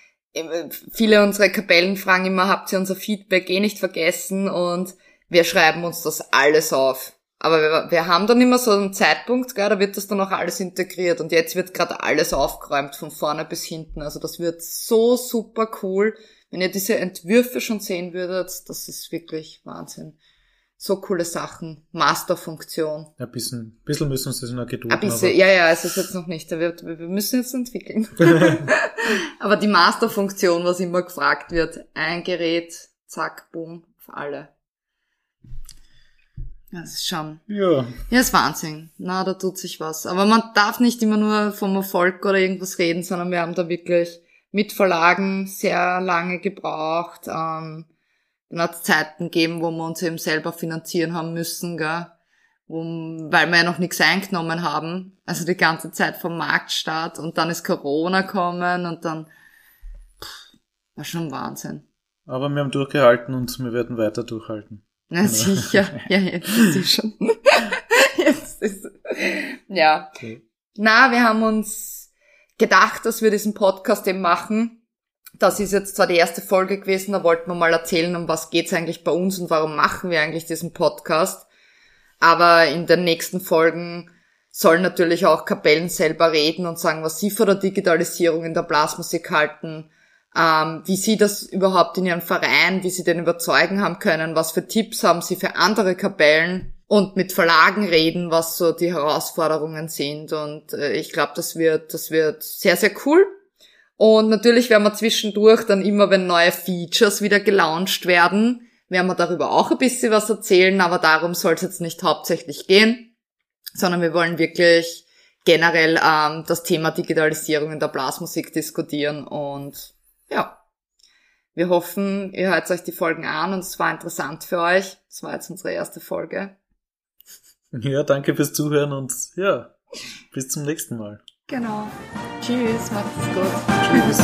viele unserer Kapellen fragen immer, habt ihr unser Feedback eh nicht vergessen? Und wir schreiben uns das alles auf. Aber wir, wir haben dann immer so einen Zeitpunkt, gell, da wird das dann auch alles integriert. Und jetzt wird gerade alles aufgeräumt, von vorne bis hinten. Also das wird so super cool. Wenn ihr diese Entwürfe schon sehen würdet, das ist wirklich Wahnsinn so coole Sachen. Masterfunktion. Ein bisschen, ein bisschen müssen wir uns das noch gedulden. Ein bisschen, ja, ja, es ist jetzt noch nicht. Wir, wir müssen jetzt entwickeln. aber die Masterfunktion, was immer gefragt wird, ein Gerät, zack, boom, für alle. Das ist schon. Ja. Ja, ist Wahnsinn. Na, da tut sich was. Aber man darf nicht immer nur vom Erfolg oder irgendwas reden, sondern wir haben da wirklich mit Verlagen sehr lange gebraucht. Ähm, dann hat es Zeiten gegeben, wo wir uns eben selber finanzieren haben müssen, gell? Wo, weil wir ja noch nichts eingenommen haben. Also die ganze Zeit vom Marktstart und dann ist Corona kommen und dann pff, war schon Wahnsinn. Aber wir haben durchgehalten und wir werden weiter durchhalten. Na genau. sicher. Ja, jetzt ist es schon. jetzt ist Ja. Okay. Na, wir haben uns gedacht, dass wir diesen Podcast eben machen, das ist jetzt zwar die erste Folge gewesen, da wollten wir mal erzählen, um was geht's eigentlich bei uns und warum machen wir eigentlich diesen Podcast. Aber in den nächsten Folgen sollen natürlich auch Kapellen selber reden und sagen, was sie von der Digitalisierung in der Blasmusik halten, ähm, wie sie das überhaupt in ihrem Verein, wie sie den überzeugen haben können, was für Tipps haben sie für andere Kapellen und mit Verlagen reden, was so die Herausforderungen sind. Und äh, ich glaube, das wird, das wird sehr, sehr cool. Und natürlich werden wir zwischendurch dann immer, wenn neue Features wieder gelauncht werden, werden wir darüber auch ein bisschen was erzählen, aber darum soll es jetzt nicht hauptsächlich gehen, sondern wir wollen wirklich generell ähm, das Thema Digitalisierung in der Blasmusik diskutieren und ja. Wir hoffen, ihr hört euch die Folgen an und es war interessant für euch. Es war jetzt unsere erste Folge. Ja, danke fürs Zuhören und ja, bis zum nächsten Mal. Genau. Tschüss, macht's gut. Tschüss.